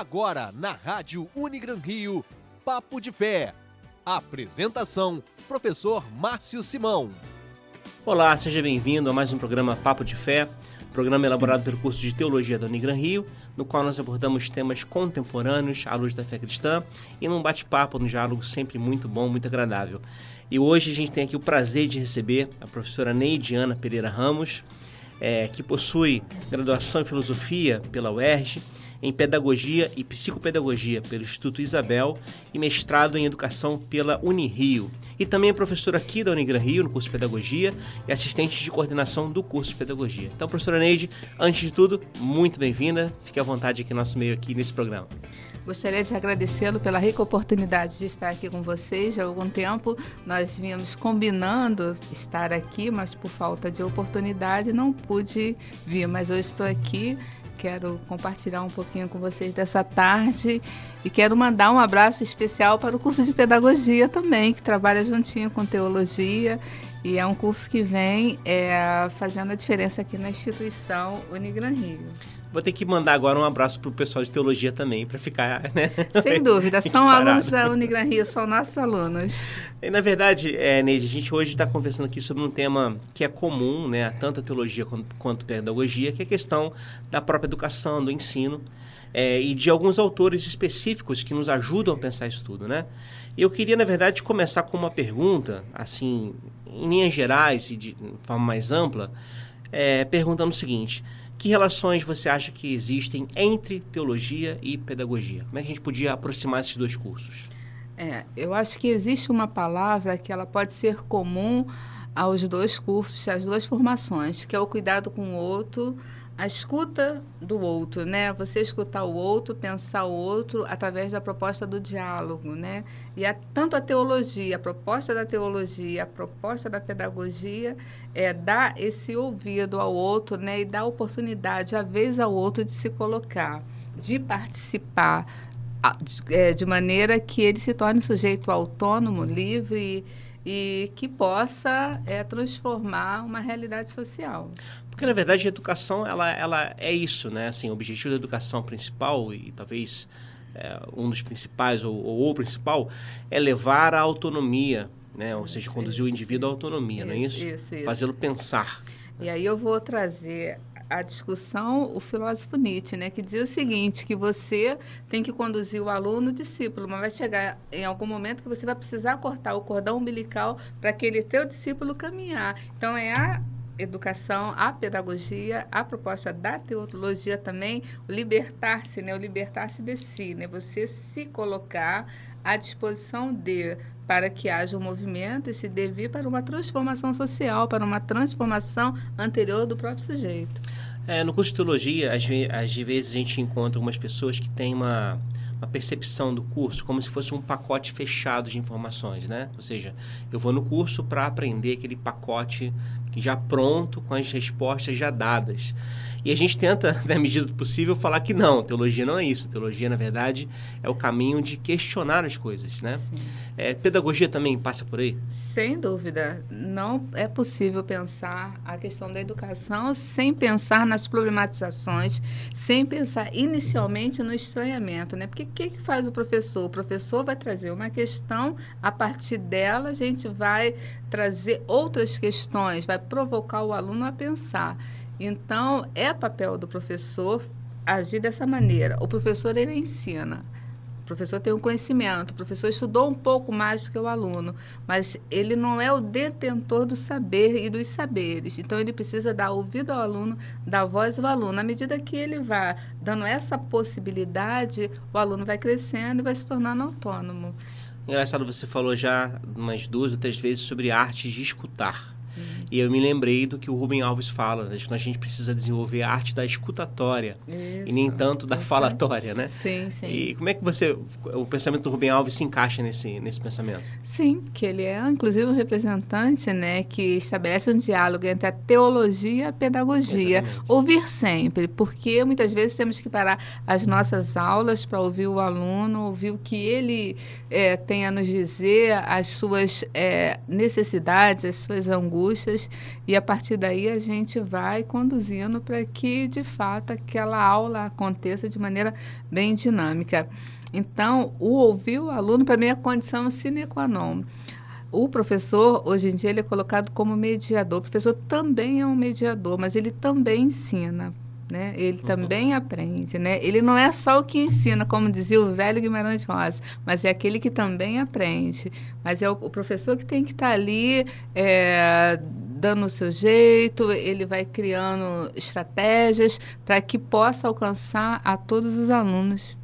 Agora na Rádio Unigran Rio, Papo de Fé. Apresentação: Professor Márcio Simão. Olá, seja bem-vindo a mais um programa Papo de Fé, programa elaborado pelo curso de Teologia da Unigran Rio, no qual nós abordamos temas contemporâneos à luz da fé cristã e num bate-papo, num diálogo sempre muito bom, muito agradável. E hoje a gente tem aqui o prazer de receber a professora Neidiana Pereira Ramos, é, que possui graduação em Filosofia pela UERJ, em Pedagogia e Psicopedagogia pelo Instituto Isabel e mestrado em Educação pela Unirio. E também é professora aqui da Unigran Rio, no curso de Pedagogia, e assistente de coordenação do curso de Pedagogia. Então, professora Neide, antes de tudo, muito bem-vinda. Fique à vontade aqui no nosso meio, aqui nesse programa. Gostaria de agradecê-lo pela rica oportunidade de estar aqui com vocês. Há algum tempo nós vínhamos combinando estar aqui, mas por falta de oportunidade não pude vir. Mas hoje estou aqui quero compartilhar um pouquinho com vocês dessa tarde e quero mandar um abraço especial para o curso de pedagogia também, que trabalha juntinho com teologia e é um curso que vem é, fazendo a diferença aqui na instituição Unigran Rio. Vou ter que mandar agora um abraço para o pessoal de teologia também, para ficar, né? Sem dúvida, são alunos da Unigran Rio, são nossos alunos. E, na verdade, é, Neide, a gente hoje está conversando aqui sobre um tema que é comum, né, tanto a teologia quanto, quanto a pedagogia, que é a questão da própria educação, do ensino, é, e de alguns autores específicos que nos ajudam a pensar isso tudo, né? Eu queria, na verdade, começar com uma pergunta, assim, em linhas gerais e de forma mais ampla, é, perguntando o seguinte: que relações você acha que existem entre teologia e pedagogia? Como é que a gente podia aproximar esses dois cursos? É, eu acho que existe uma palavra que ela pode ser comum aos dois cursos, às duas formações, que é o cuidado com o outro, a escuta do outro, né? Você escutar o outro, pensar o outro através da proposta do diálogo, né? E a, tanto a teologia, a proposta da teologia, a proposta da pedagogia é dar esse ouvido ao outro, né? E dar oportunidade, a vez ao outro, de se colocar, de participar, é, de maneira que ele se torne sujeito autônomo, livre e que possa é, transformar uma realidade social. Porque, na verdade, a educação ela, ela é isso, né? Assim, o objetivo da educação principal e talvez é, um dos principais ou, ou o principal é levar a autonomia, né? Ou seja, conduzir o indivíduo à autonomia, isso, não é isso? Isso, isso. Fazê-lo pensar. E aí eu vou trazer a discussão o filósofo Nietzsche, né, que dizia o seguinte, que você tem que conduzir o aluno o discípulo, mas vai chegar em algum momento que você vai precisar cortar o cordão umbilical para aquele teu discípulo caminhar. Então é a educação, a pedagogia, a proposta da teologia também, libertar-se, né, o libertar-se de si, né, você se colocar à disposição de para que haja um movimento e se devir para uma transformação social, para uma transformação anterior do próprio sujeito. É, no curso de teologia, às, às vezes a gente encontra algumas pessoas que têm uma, uma percepção do curso como se fosse um pacote fechado de informações, né? Ou seja, eu vou no curso para aprender aquele pacote já pronto, com as respostas já dadas. E a gente tenta, na medida do possível, falar que não, teologia não é isso. Teologia, na verdade, é o caminho de questionar as coisas, né? É, pedagogia também passa por aí? Sem dúvida. Não é possível pensar a questão da educação sem pensar nas problematizações, sem pensar inicialmente no estranhamento, né? Porque o que, que faz o professor? O professor vai trazer uma questão, a partir dela a gente vai trazer outras questões, vai provocar o aluno a pensar. Então, é papel do professor agir dessa maneira. O professor, ele ensina. O professor tem um conhecimento, o professor estudou um pouco mais do que o aluno, mas ele não é o detentor do saber e dos saberes. Então, ele precisa dar ouvido ao aluno, dar voz ao aluno. À medida que ele vai dando essa possibilidade, o aluno vai crescendo e vai se tornando autônomo. Engraçado, você falou já umas duas ou três vezes sobre arte de escutar. E eu me lembrei do que o Rubem Alves fala, né? que a gente precisa desenvolver a arte da escutatória Isso, e nem tanto da falatória, né? Sim, sim. E como é que você, o pensamento do Rubem Alves se encaixa nesse, nesse pensamento? Sim, que ele é inclusive um representante, né, que estabelece um diálogo entre a teologia e a pedagogia. Exatamente. Ouvir sempre, porque muitas vezes temos que parar as nossas aulas para ouvir o aluno, ouvir o que ele é, tem a nos dizer, as suas é, necessidades, as suas angústias, e a partir daí a gente vai conduzindo para que de fato aquela aula aconteça de maneira bem dinâmica. Então, o ouvir o aluno para mim é condição sine qua non. O professor, hoje em dia, ele é colocado como mediador. O professor também é um mediador, mas ele também ensina. Né? Ele uhum. também aprende, né? Ele não é só o que ensina, como dizia o velho Guimarães Rosa, mas é aquele que também aprende. Mas é o, o professor que tem que estar tá ali é, dando o seu jeito, ele vai criando estratégias para que possa alcançar a todos os alunos.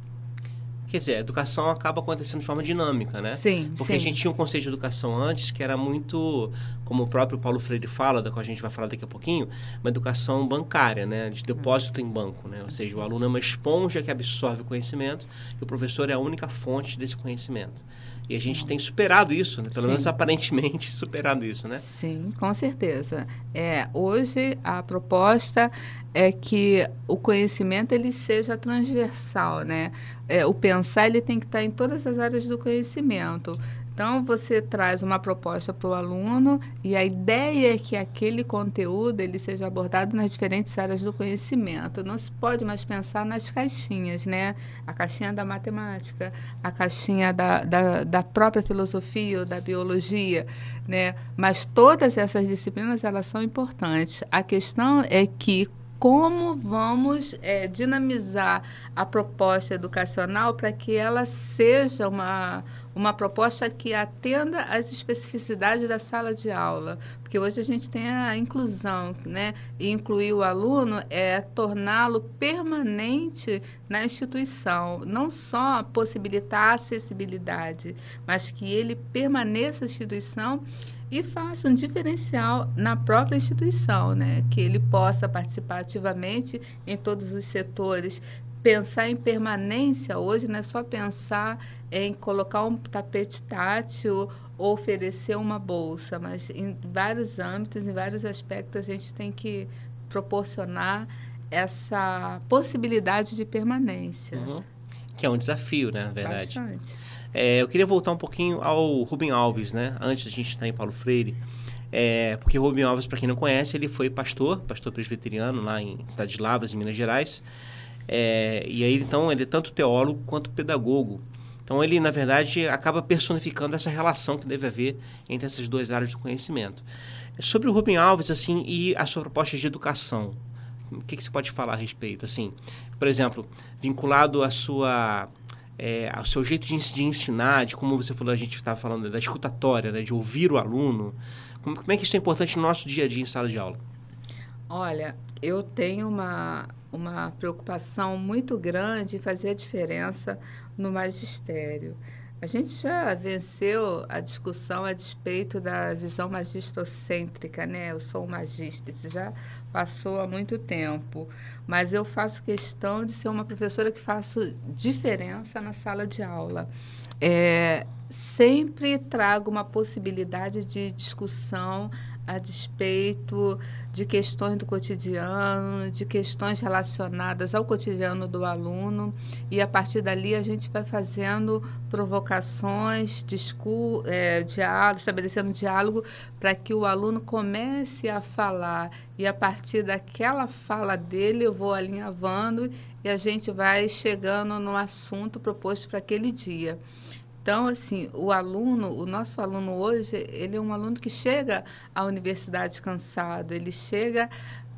Quer dizer, a educação acaba acontecendo de forma dinâmica, né? Sim, Porque sim. a gente tinha um conceito de educação antes que era muito, como o próprio Paulo Freire fala, da qual a gente vai falar daqui a pouquinho, uma educação bancária, né? De depósito em banco, né? Ou seja, o aluno é uma esponja que absorve o conhecimento e o professor é a única fonte desse conhecimento. E a gente tem superado isso, né? pelo Sim. menos aparentemente superado isso, né? Sim, com certeza. É, hoje a proposta é que o conhecimento ele seja transversal, né? É, o pensar ele tem que estar em todas as áreas do conhecimento. Então, você traz uma proposta para o aluno e a ideia é que aquele conteúdo ele seja abordado nas diferentes áreas do conhecimento. Não se pode mais pensar nas caixinhas, né? A caixinha da matemática, a caixinha da, da, da própria filosofia ou da biologia, né? Mas todas essas disciplinas, elas são importantes. A questão é que como vamos é, dinamizar a proposta educacional para que ela seja uma, uma proposta que atenda às especificidades da sala de aula. Porque hoje a gente tem a inclusão, né? E incluir o aluno é torná-lo permanente na instituição, não só possibilitar a acessibilidade, mas que ele permaneça na instituição e faça um diferencial na própria instituição, né? que ele possa participar ativamente em todos os setores. Pensar em permanência hoje não é só pensar em colocar um tapete tátil ou oferecer uma bolsa, mas em vários âmbitos, em vários aspectos, a gente tem que proporcionar essa possibilidade de permanência. Uhum. Que é um desafio, né, na verdade. Bastante. É, eu queria voltar um pouquinho ao Rubem Alves, né? Antes da gente estar em Paulo Freire. É, porque Rubem Alves, para quem não conhece, ele foi pastor, pastor presbiteriano lá em Cidade de Lavras, em Minas Gerais. É, e aí, então, ele é tanto teólogo quanto pedagogo. Então, ele, na verdade, acaba personificando essa relação que deve haver entre essas duas áreas do conhecimento. Sobre o Rubem Alves, assim, e a sua proposta de educação, o que, que você pode falar a respeito? Assim, por exemplo, vinculado à sua é, ao seu jeito de, de, ensinar, de como você falou, a gente estava falando da escutatória, né, de ouvir o aluno. Como, como, é que isso é importante no nosso dia a dia em sala de aula? Olha, eu tenho uma, uma preocupação muito grande em fazer a diferença no magistério. A gente já venceu a discussão a despeito da visão magistrocêntrica, né? Eu sou um magista, isso já passou há muito tempo. Mas eu faço questão de ser uma professora que faço diferença na sala de aula. É, sempre trago uma possibilidade de discussão a despeito de questões do cotidiano, de questões relacionadas ao cotidiano do aluno, e a partir dali a gente vai fazendo provocações, discu é, diálogo, estabelecendo diálogo para que o aluno comece a falar, e a partir daquela fala dele eu vou alinhavando e a gente vai chegando no assunto proposto para aquele dia. Então, assim, o aluno, o nosso aluno hoje, ele é um aluno que chega à universidade cansado, ele chega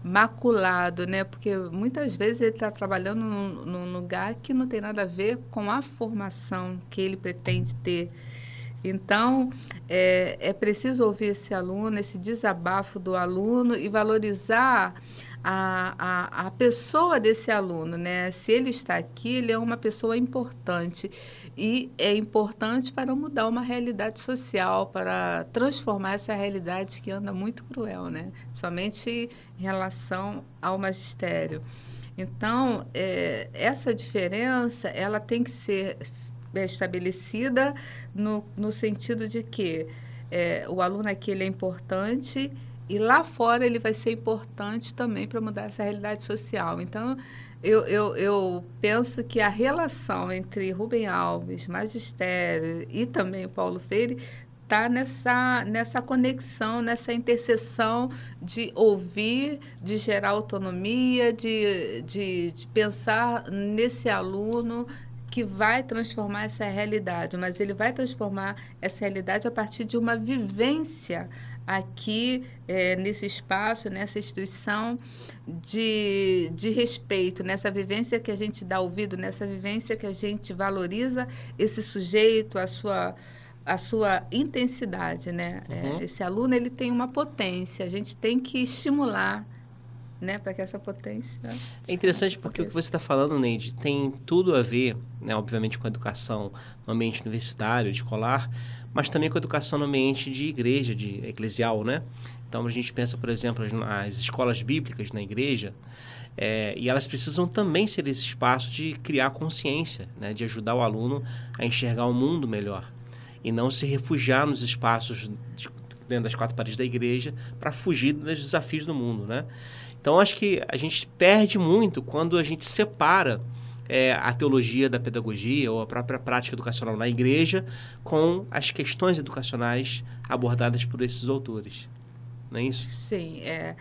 maculado, né? Porque muitas vezes ele está trabalhando num, num, lugar que não tem nada a ver com a formação que ele pretende ter. Então, é, é preciso ouvir esse aluno, esse desabafo do aluno e valorizar a, a, a pessoa desse aluno, né? Se ele está aqui, ele é uma pessoa importante e é importante para mudar uma realidade social, para transformar essa realidade que anda muito cruel, né? Principalmente em relação ao magistério. Então, é, essa diferença, ela tem que ser estabelecida no, no sentido de que é, o aluno aqui ele é importante e lá fora ele vai ser importante também para mudar essa realidade social. Então, eu, eu, eu, penso que a relação entre Rubem Alves, Magistério e também Paulo Freire está nessa, nessa conexão, nessa interseção de ouvir, de gerar autonomia, de, de, de pensar nesse aluno que vai transformar essa realidade, mas ele vai transformar essa realidade a partir de uma vivência aqui é, nesse espaço, nessa instituição de, de respeito, nessa vivência que a gente dá ouvido, nessa vivência que a gente valoriza esse sujeito, a sua a sua intensidade, né? É, uhum. É, esse aluno ele tem uma potência, a gente tem que estimular, né, para que essa potência. É interessante porque o que você está falando, Neide, tem tudo a ver, né, obviamente, com a educação no ambiente universitário, escolar, mas também com a educação no ambiente de igreja, de eclesial, né? Então a gente pensa, por exemplo, nas escolas bíblicas na igreja, é, e elas precisam também ser esse espaço de criar consciência, né, de ajudar o aluno a enxergar o mundo melhor e não se refugiar nos espaços de, dentro das quatro paredes da igreja para fugir dos desafios do mundo, né? Então acho que a gente perde muito quando a gente separa é, a teologia da pedagogia ou a própria prática educacional na igreja com as questões educacionais abordadas por esses autores. Não é isso? Sim, é.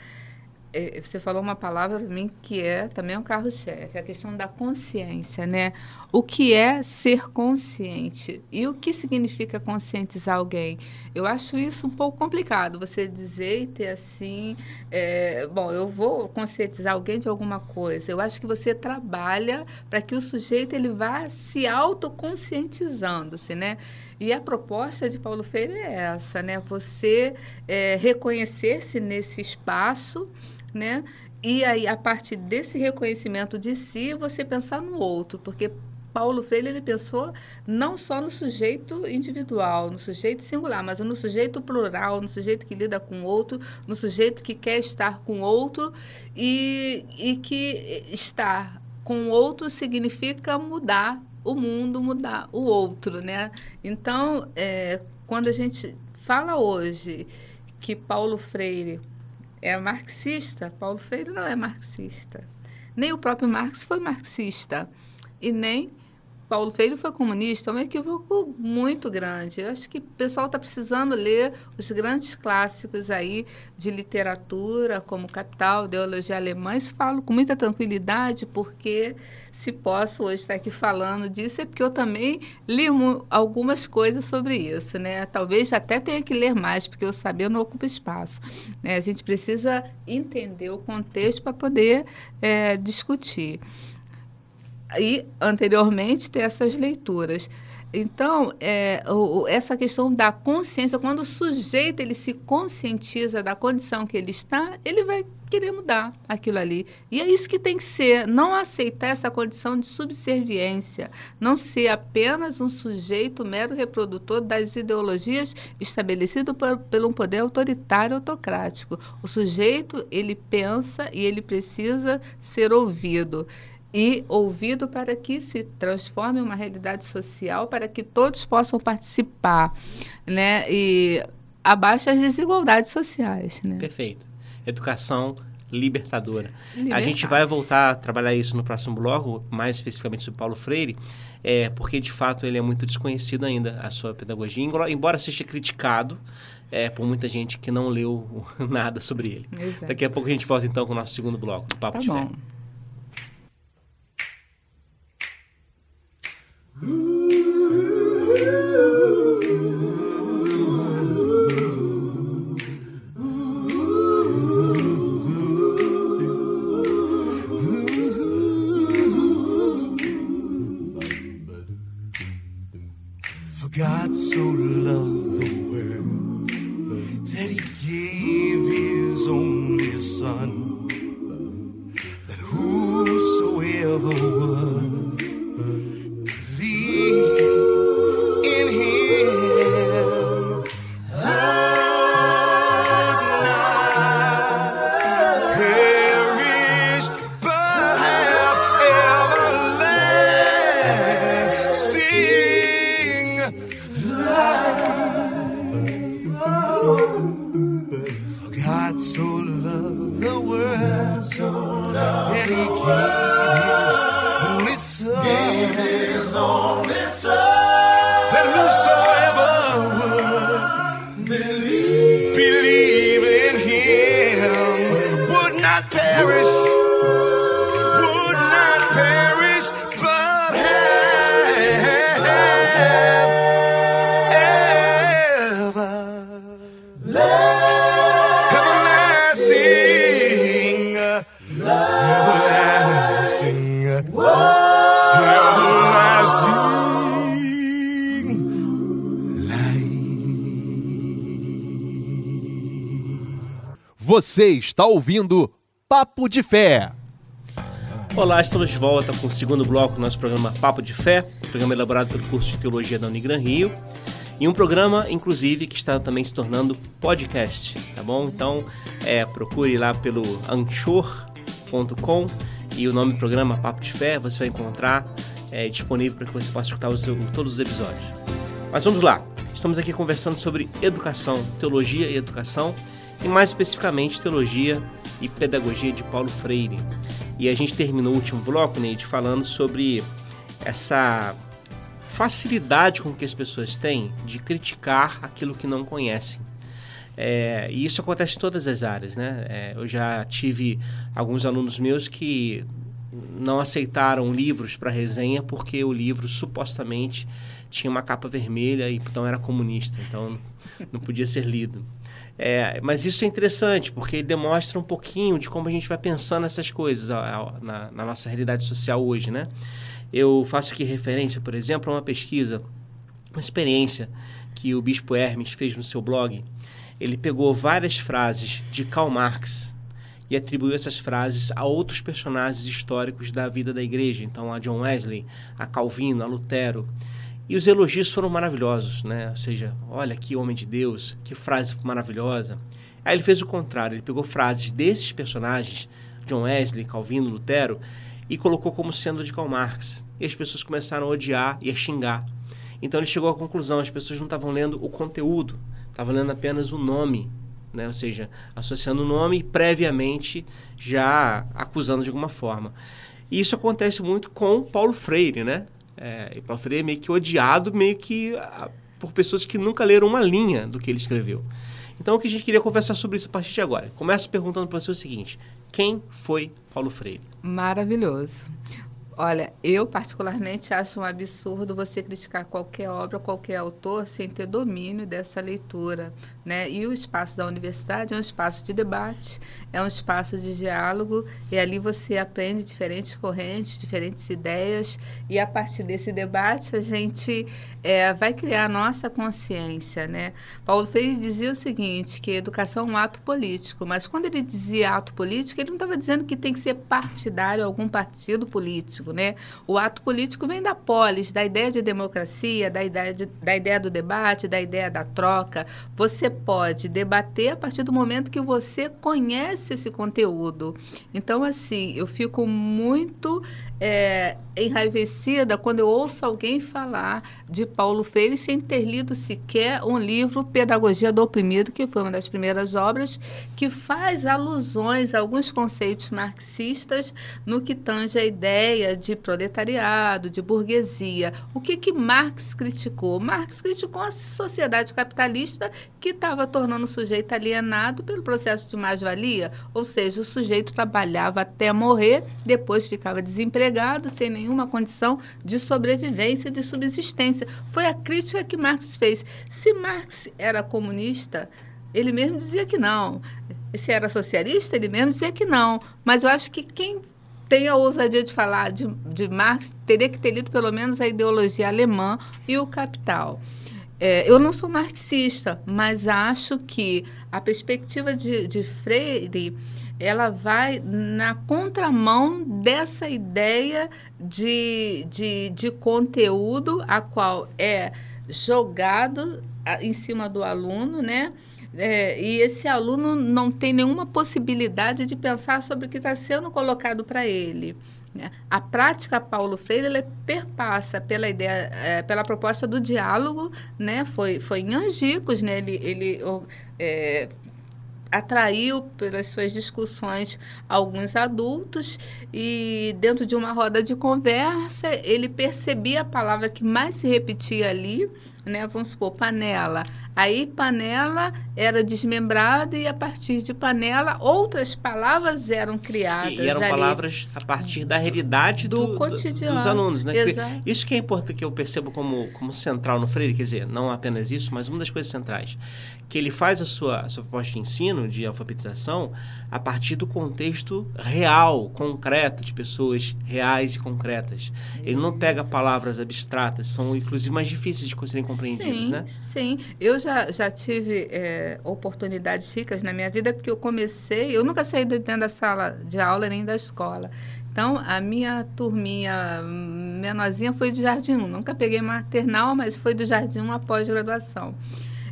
É, você falou uma palavra para mim que é também um carro-chefe, a questão da consciência, né? O que é ser consciente e o que significa conscientizar alguém? Eu acho isso um pouco complicado, você dizer e ter assim, é, bom, eu vou conscientizar alguém de alguma coisa. Eu acho que você trabalha para que o sujeito ele vá se autoconscientizando-se, né? E a proposta de Paulo Freire é essa, né? Você é, reconhecer-se nesse espaço né? E aí, a partir desse reconhecimento de si, você pensar no outro, porque Paulo Freire ele pensou não só no sujeito individual, no sujeito singular, mas no sujeito plural, no sujeito que lida com outro, no sujeito que quer estar com outro e, e que estar com outro significa mudar o mundo, mudar o outro, né? Então, é, quando a gente fala hoje que Paulo Freire é marxista. Paulo Freire não é marxista. Nem o próprio Marx foi marxista. E nem Paulo Freire foi comunista, é um equívoco muito grande. Eu acho que o pessoal está precisando ler os grandes clássicos aí de literatura, como Capital, Ideologia Alemã. Isso falo com muita tranquilidade, porque se posso hoje estar aqui falando disso, é porque eu também li algumas coisas sobre isso. Né? Talvez até tenha que ler mais, porque o saber não ocupa espaço. Né? A gente precisa entender o contexto para poder é, discutir e anteriormente ter essas leituras. Então, é, o, essa questão da consciência, quando o sujeito ele se conscientiza da condição que ele está, ele vai querer mudar aquilo ali. E é isso que tem que ser, não aceitar essa condição de subserviência, não ser apenas um sujeito mero reprodutor das ideologias estabelecido por, pelo um poder autoritário autocrático. O sujeito, ele pensa e ele precisa ser ouvido e ouvido para que se transforme uma realidade social, para que todos possam participar, né? E abaixa as desigualdades sociais, né? Perfeito. Educação libertadora. A gente vai voltar a trabalhar isso no próximo bloco, mais especificamente sobre Paulo Freire, é, porque de fato ele é muito desconhecido ainda, a sua pedagogia, embora seja criticado é, por muita gente que não leu nada sobre ele. Exato. Daqui a pouco a gente volta então com o nosso segundo bloco, do Papo tá de bom. Fé. Ooh. Você está ouvindo Papo de Fé. Olá, estamos de volta com o segundo bloco do nosso programa Papo de Fé, programa elaborado pelo curso de Teologia da Unigran Rio. E um programa, inclusive, que está também se tornando podcast, tá bom? Então, é, procure lá pelo anchor.com e o nome do programa Papo de Fé, você vai encontrar é, disponível para que você possa escutar os, todos os episódios. Mas vamos lá, estamos aqui conversando sobre educação, teologia e educação, e mais especificamente teologia e pedagogia de Paulo Freire. E a gente terminou o último bloco, Neide, falando sobre essa facilidade com que as pessoas têm de criticar aquilo que não conhecem. É, e isso acontece em todas as áreas, né? É, eu já tive alguns alunos meus que não aceitaram livros para resenha porque o livro supostamente tinha uma capa vermelha e então era comunista, então não podia ser lido. É, mas isso é interessante porque demonstra um pouquinho de como a gente vai pensando essas coisas na, na nossa realidade social hoje, né? Eu faço aqui referência, por exemplo, a uma pesquisa, uma experiência que o Bispo Hermes fez no seu blog. Ele pegou várias frases de Karl Marx e atribuiu essas frases a outros personagens históricos da vida da igreja. Então, a John Wesley, a Calvino, a Lutero. E os elogios foram maravilhosos, né? Ou seja, olha que homem de Deus, que frase maravilhosa. Aí ele fez o contrário, ele pegou frases desses personagens, John Wesley, Calvino, Lutero, e colocou como sendo de Karl Marx. E as pessoas começaram a odiar e a xingar. Então ele chegou à conclusão: as pessoas não estavam lendo o conteúdo, estavam lendo apenas o nome. Né? Ou seja, associando o nome previamente já acusando de alguma forma. E isso acontece muito com Paulo Freire, né? É, e Paulo Freire é meio que odiado, meio que a, por pessoas que nunca leram uma linha do que ele escreveu. Então, o que a gente queria conversar sobre isso a partir de agora? Começo perguntando para você o seguinte: quem foi Paulo Freire? Maravilhoso. Olha, eu particularmente acho um absurdo você criticar qualquer obra, qualquer autor, sem ter domínio dessa leitura. Né? E o espaço da universidade é um espaço de debate, é um espaço de diálogo, e ali você aprende diferentes correntes, diferentes ideias, e a partir desse debate a gente é, vai criar a nossa consciência. Né? Paulo Freire dizia o seguinte, que educação é um ato político, mas quando ele dizia ato político, ele não estava dizendo que tem que ser partidário algum partido político né? O ato político vem da polis, da ideia de democracia, da ideia, de, da ideia do debate, da ideia da troca. Você pode debater a partir do momento que você conhece esse conteúdo. Então, assim, eu fico muito é, enraivecida quando eu ouço alguém falar de Paulo Freire sem ter lido sequer um livro Pedagogia do Oprimido, que foi uma das primeiras obras que faz alusões a alguns conceitos marxistas no que tange a ideia de proletariado, de burguesia. O que que Marx criticou? Marx criticou a sociedade capitalista que estava tornando o sujeito alienado pelo processo de mais-valia, ou seja, o sujeito trabalhava até morrer, depois ficava desempregado, sem nenhuma condição de sobrevivência, de subsistência. Foi a crítica que Marx fez. Se Marx era comunista, ele mesmo dizia que não. Se era socialista, ele mesmo dizia que não. Mas eu acho que quem tem a ousadia de falar de, de Marx teria que ter lido pelo menos a ideologia alemã e o Capital. É, eu não sou marxista, mas acho que a perspectiva de, de Freire ela vai na contramão dessa ideia de, de, de conteúdo a qual é jogado em cima do aluno, né? É, e esse aluno não tem nenhuma possibilidade de pensar sobre o que está sendo colocado para ele. Né? A prática Paulo Freire ela perpassa pela ideia, é, pela proposta do diálogo, né? Foi, foi em Angicos, né? Ele, ele é, atraiu pelas suas discussões alguns adultos e dentro de uma roda de conversa ele percebia a palavra que mais se repetia ali né? Vamos supor, panela. Aí panela era desmembrada e a partir de panela outras palavras eram criadas. E, e eram ali. palavras a partir da realidade Do do, do- cotidiano. dos alunos, né? Exato. Isso que é importante que eu percebo como, como central no Freire, quer dizer, não apenas isso, mas uma das coisas centrais, que ele faz a sua, a sua proposta de ensino, de alfabetização, a partir do contexto real, concreto, de pessoas reais e concretas. Ele não pega palavras abstratas, são inclusive mais difíceis de serem compreendidas, sim, né? Sim, eu já, já tive é, oportunidades ricas na minha vida, porque eu comecei, eu nunca saí de dentro da sala de aula nem da escola. Então, a minha turminha menorzinha foi de Jardim 1. Nunca peguei maternal, mas foi do Jardim 1 após graduação.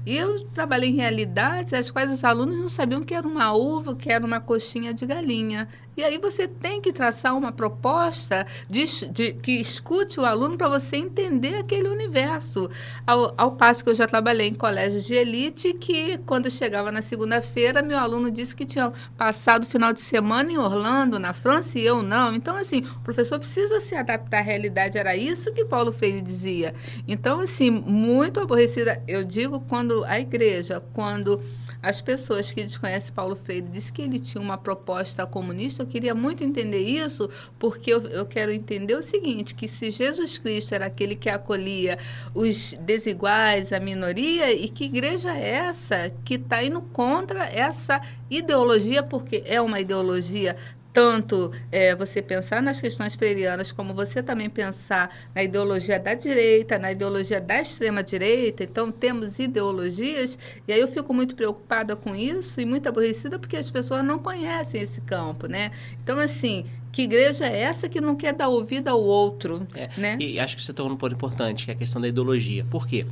E eu trabalhei em realidades as quais os alunos não sabiam que era uma uva, que era uma coxinha de galinha. E aí você tem que traçar uma proposta de, de- que escute o aluno para você entender aquele universo. Ao, ao passo que eu já trabalhei em colégios de elite, que quando chegava na segunda-feira, meu aluno disse que tinha passado o final de semana em Orlando, na França, e eu não. Então, assim, o professor precisa se adaptar à realidade. Era isso que Paulo Freire dizia. Então, assim, muito aborrecida. Eu digo quando a igreja, quando as pessoas que desconhecem Paulo Freire dizem que ele tinha uma proposta comunista, eu queria muito entender isso, porque eu, eu quero entender o seguinte, que se Jesus Cristo era aquele que acolhia os desiguais, a minoria, e que igreja é essa que está indo contra essa ideologia, porque é uma ideologia tanto é, você pensar nas questões freirianas, como você também pensar na ideologia da direita, na ideologia da extrema-direita. Então, temos ideologias, e aí eu fico muito preocupada com isso e muito aborrecida porque as pessoas não conhecem esse campo, né? Então, assim, que igreja é essa que não quer dar ouvido ao outro, É, né? E acho que você tocou num ponto importante, que é a questão da ideologia. Por quê?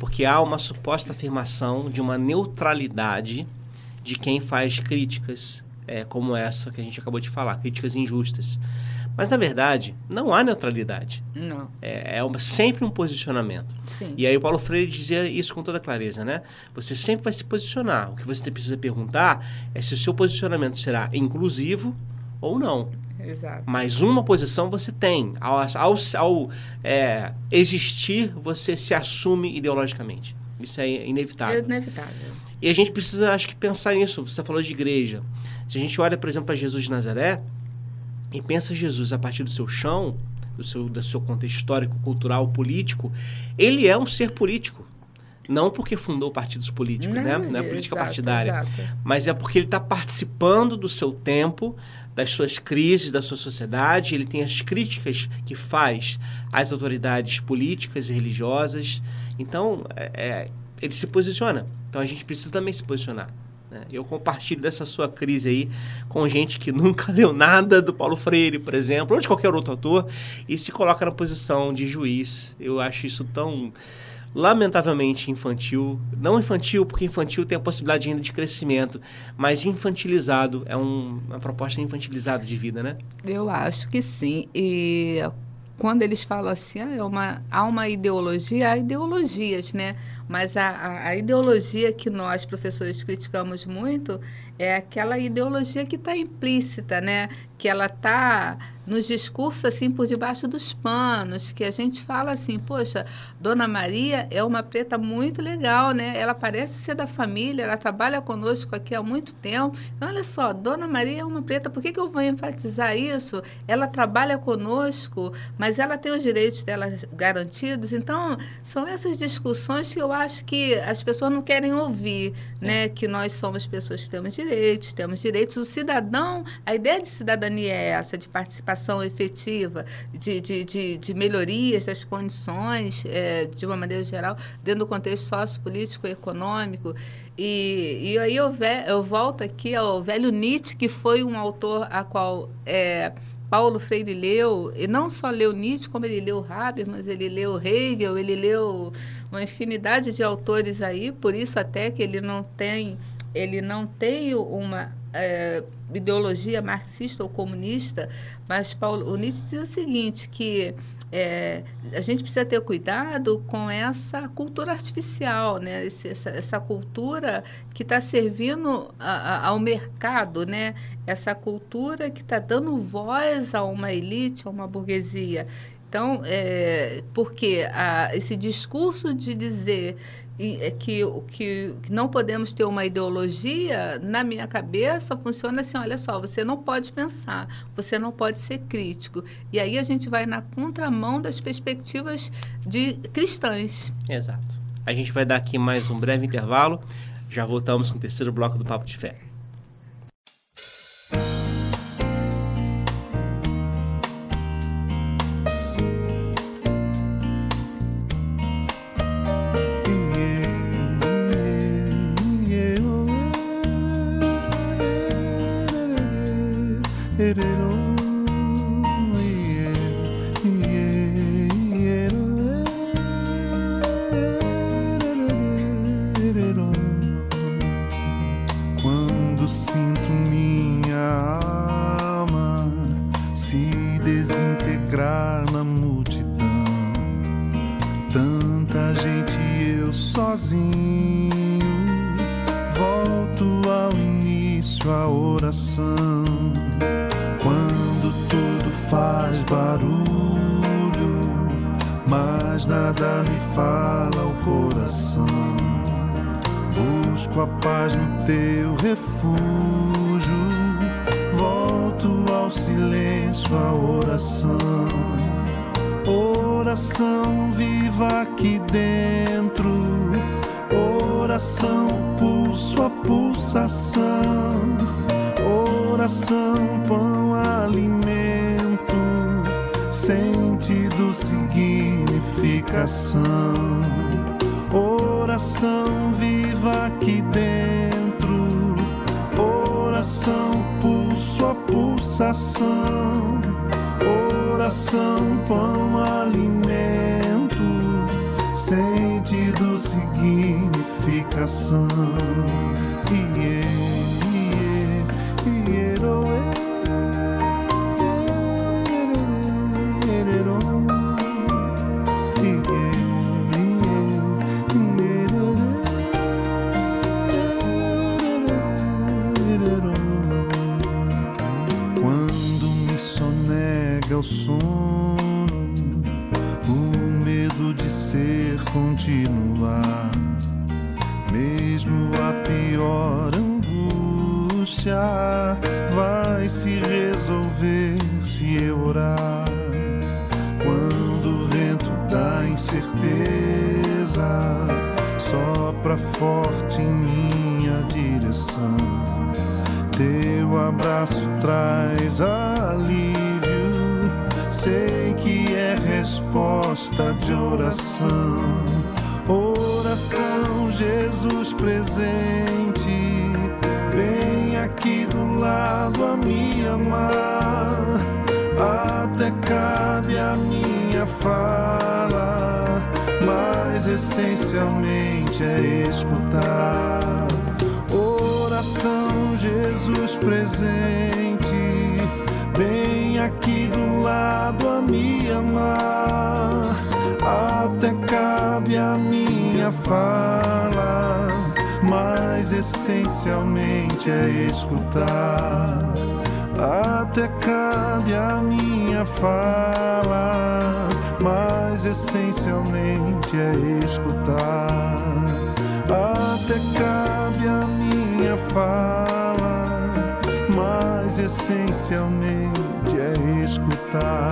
Porque há uma suposta afirmação de uma neutralidade de quem faz críticas é, como essa que a gente acabou de falar, críticas injustas. Mas, na verdade, não há neutralidade. Não, É, é uma- sempre um posicionamento. sim. E aí o Paulo Freire dizia isso com toda clareza, né? Você sempre vai se posicionar. O que você precisa perguntar é se o seu posicionamento será inclusivo ou não. Exato. Mas uma posição você tem. Ao, ao, ao, é, existir, você se assume ideologicamente. Isso é É inevitável. E a gente precisa, acho que, pensar nisso. Você falou de igreja. Se a gente olha, por exemplo, para Jesus de Nazaré e pensa Jesus a partir do seu chão, do seu, do seu contexto histórico, cultural, político, ele é um ser político. Não porque fundou partidos políticos, né? Não é política exato, partidária exato. mas é porque ele está participando do seu tempo, das suas crises, da sua sociedade. Ele tem as críticas que faz às autoridades políticas e religiosas. Então, é- é, ele se posiciona. Então, a gente precisa também se posicionar. né? Eu compartilho dessa sua crise aí com gente que nunca leu nada do Paulo Freire, por exemplo, ou de qualquer outro autor, e se coloca na posição de juiz. Eu acho isso tão lamentavelmente infantil. Não infantil, porque infantil tem a possibilidade ainda de crescimento, mas infantilizado. É um- uma proposta infantilizada de vida, né? Eu acho que sim. E quando eles falam assim, ah, é uma, há uma ideologia, há ideologias, né? Mas a, a, ideologia que nós, professores, criticamos muito é aquela ideologia que está implícita, né? Que ela está nos discursos, assim, por debaixo dos panos, que a gente fala assim, poxa, Dona Maria é uma preta muito legal, né? Ela parece ser da família, ela trabalha conosco aqui há muito tempo. Então, olha só, Dona Maria é uma preta, por que, que eu vou enfatizar isso? Ela trabalha conosco, mas ela tem os direitos dela garantidos. Então, são essas discussões que eu acho que as pessoas não querem ouvir, né? Que nós somos pessoas que temos direitos, temos direitos. O cidadão, a ideia de cidadania é essa, de participação efetiva, de, de, de, de melhorias das condições, eh, de uma maneira geral, dentro do contexto sociopolítico e econômico. E, e aí eu, ve- eu volto aqui ao velho Nietzsche, que foi um autor a qual eh, Paulo Freire leu, e não só leu Nietzsche, como ele leu Habermas, ele leu Hegel, ele leu uma infinidade de autores aí, por isso até que ele não tem, ele não tem uma eh, ideologia marxista ou comunista, mas Paulo, o Nietzsche diz o seguinte, que eh, a gente precisa ter cuidado com essa cultura artificial, né? Esse- essa, essa cultura que está servindo a- a- ao mercado, né? essa cultura que está dando voz a uma elite, a uma burguesia. Então, é, porque a, esse discurso de dizer é que, o- que, que não podemos ter uma ideologia, na minha cabeça, funciona assim: olha só, você não pode pensar, você não pode ser crítico. E aí a gente vai na contramão das perspectivas de cristãs. Exato. A gente vai dar aqui mais um breve intervalo. Já voltamos com o terceiro bloco do Papo de Fé. Quando viva aqui escutar. Oração, Jesus presente, bem aqui do lado a me amar, até cabe a minha fala, mas essencialmente é escutar até cabe a minha fala, mas essencialmente é escutar. Essencialmente é escutar.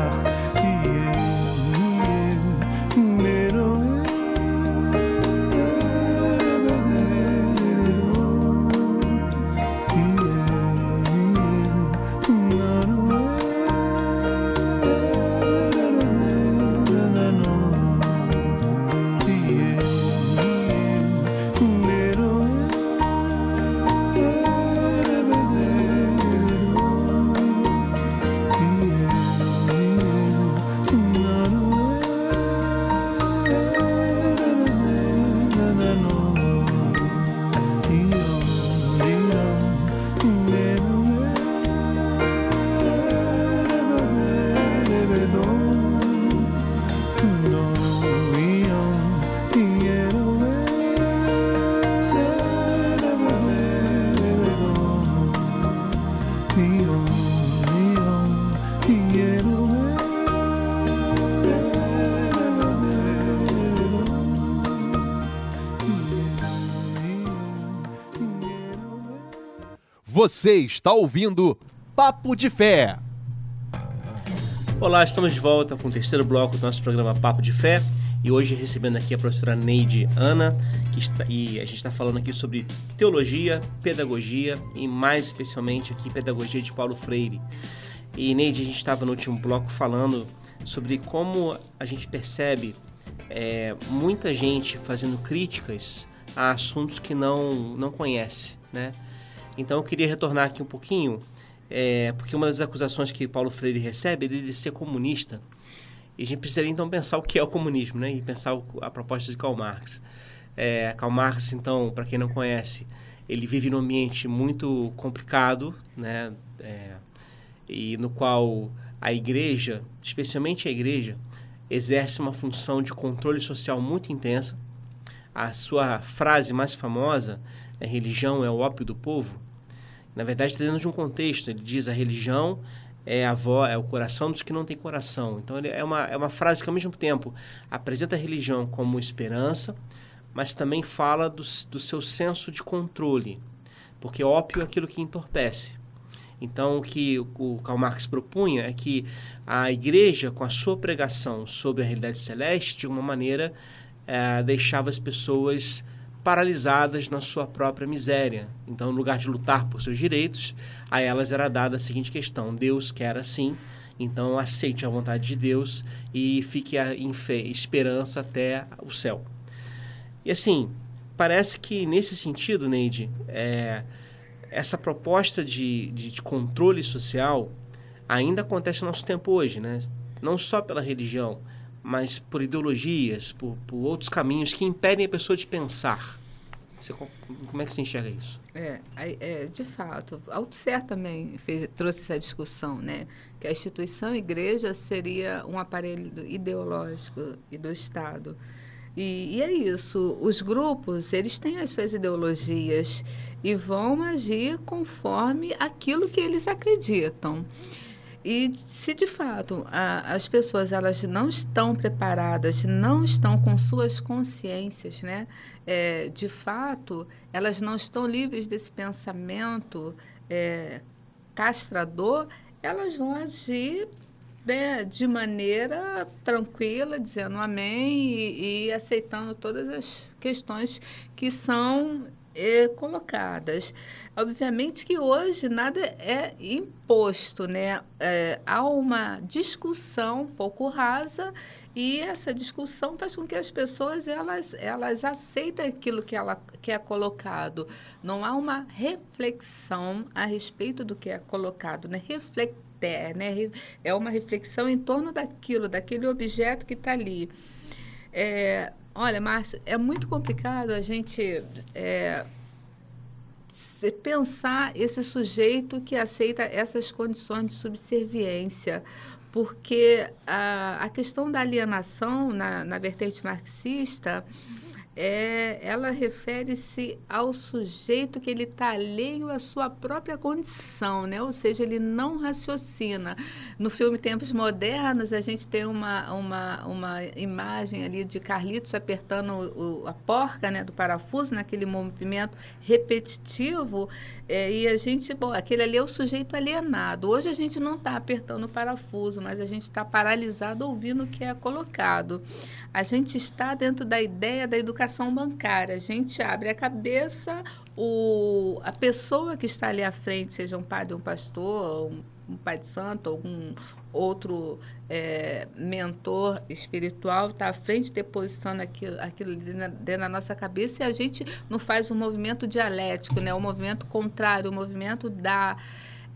Você está ouvindo Papo de Fé. Olá, estamos de volta com o terceiro bloco do nosso programa Papo de Fé. E hoje recebendo aqui a professora Neide Ana, que está, e a gente está falando aqui sobre teologia, pedagogia e mais especialmente aqui pedagogia de Paulo Freire. E Neide, a gente estava no último bloco falando sobre como a gente percebe é, muita gente fazendo críticas a assuntos que não, não conhece, né? Então eu queria retornar aqui um pouquinho, é, porque uma das acusações que Paulo Freire recebe é de ser comunista. E a gente precisaria então pensar o que é o comunismo, né? E pensar a proposta de Karl Marx. É, Karl Marx, então, para quem não conhece, ele vive num ambiente muito complicado, né? É, e no qual a igreja, especialmente a igreja, exerce uma função de controle social muito intensa. A sua frase mais famosa é religião é o ópio do povo. Na verdade, está dentro de um contexto. Ele diz a religião é a voz, é o coração dos que não têm coração. Então, ele é uma, é uma frase que, ao mesmo tempo, apresenta a religião como esperança, mas também fala do, do seu senso de controle. Porque ópio é aquilo que entorpece. Então, o que o Karl Marx propunha é que a igreja, com a sua pregação sobre a realidade celeste, de uma maneira, é, deixava as pessoas paralisadas na sua própria miséria. Então, no lugar de lutar por seus direitos, a elas era dada a seguinte questão: Deus quer assim, então aceite a vontade de Deus e fique em fé, esperança até o céu. E assim, parece que nesse sentido, Neide, é, essa proposta de, de, de, controle social ainda acontece no nosso tempo hoje, né? Não só pela religião, mas por ideologias, por, por outros caminhos que impedem a pessoa de pensar. Você, como é que você enxerga isso? É, é, de fato, Althusser também fez, trouxe essa discussão, né? Que a instituição igreja seria um aparelho ideológico e do Estado. E, e, é isso, os grupos, eles têm as suas ideologias e vão agir conforme aquilo que eles acreditam. E se de fato a, as pessoas elas não estão preparadas, não estão com suas consciências, né? É, de fato, elas não estão livres desse pensamento é, castrador, elas vão agir né, de maneira tranquila, dizendo amém e, e aceitando todas as questões que são é, colocadas. Obviamente que hoje nada é imposto, né? É, há uma discussão um pouco rasa e essa discussão faz com que as pessoas elas, elas aceitem aquilo que, ela, que é colocado. Não há uma reflexão a respeito do que é colocado, né? Reflecter, né? É uma reflexão em torno daquilo, daquele objeto que está ali. É, Olha, Márcio, é muito complicado a gente é, pensar esse sujeito que aceita essas condições de subserviência, porque a, a questão da alienação na, na vertente marxista é, ela refere-se ao sujeito que ele está alheio à sua própria condição, né? ou seja, ele não raciocina. No filme Tempos Modernos, a gente tem uma, uma, uma imagem ali de Carlitos apertando o, a porca né, do parafuso, naquele movimento repetitivo, é, e a gente, bom, aquele ali é o sujeito alienado. Hoje a gente não está apertando o parafuso, mas a gente está paralisado ouvindo o que é colocado. A gente está dentro da ideia da educação educação bancária. A gente abre a cabeça, o, a pessoa que está ali à frente, seja um padre, um pastor, um, um pai de santo, algum outro é, mentor espiritual, está à frente depositando aquilo, aquilo dentro da nossa cabeça e a gente não faz um movimento dialético, né? um movimento contrário, o movimento da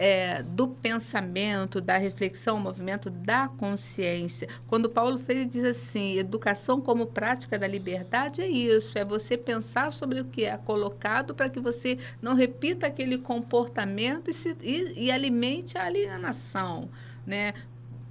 é, do pensamento, da reflexão, o movimento da consciência. Quando Paulo Freire diz assim, educação como prática da liberdade, é isso, é você pensar sobre o que é colocado para que você não repita aquele comportamento e, se, e, e alimente a alienação. Né?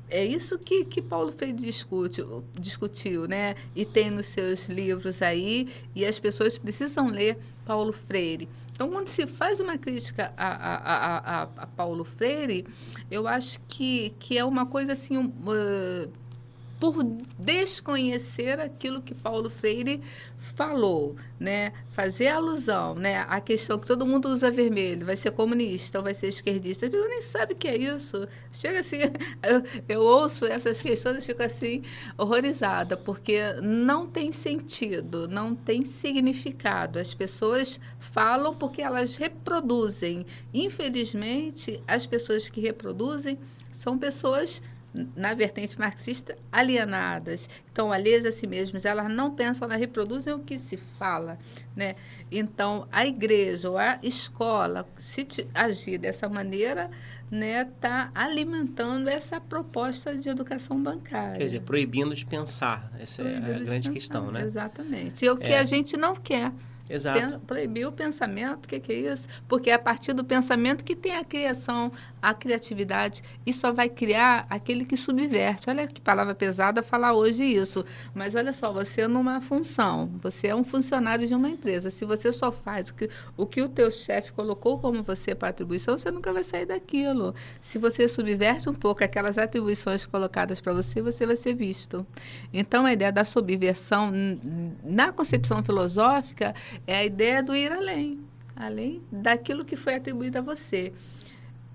É isso que, que Paulo Freire discute, discutiu, né? E tem nos seus livros aí, e as pessoas precisam ler Paulo Freire. Então, quando se faz uma crítica a, a, a, a Paulo Freire, eu acho que, que é uma coisa assim. Uh, por desconhecer aquilo que Paulo Freire falou, né? Fazer alusão, né? A questão que todo mundo usa vermelho, vai ser comunista ou vai ser esquerdista, a pessoa nem sabe o que é isso. Chega assim, eu, eu ouço essas questões e fico assim horrorizada, porque não tem sentido, não tem significado. As pessoas falam porque elas reproduzem. Infelizmente, as pessoas que reproduzem são pessoas na vertente marxista, alienadas, estão alheias a si mesmas, elas não pensam, elas reproduzem o que se fala. Né? Então, a igreja ou a escola, se agir dessa maneira, está né, tá alimentando essa proposta de educação bancária. Quer dizer, proibindo de pensar. Essa proibindo é a grande pensar, questão, né? Exatamente. E o que é. a gente não quer. Exato. proibir o pensamento, o que, que, é isso? Porque é a partir do pensamento que tem a criação, a criatividade, e só vai criar aquele que subverte. Olha que palavra pesada falar hoje isso. Mas olha só, você é numa função, você é um funcionário de uma empresa. Se você só faz o que o, que o teu chefe colocou como você para atribuição, você nunca vai sair daquilo. Se você subverte um pouco aquelas atribuições colocadas para você, você vai ser visto. Então, a ideia da subversão, na concepção filosófica, é a ideia do ir além, além daquilo que foi atribuído a você.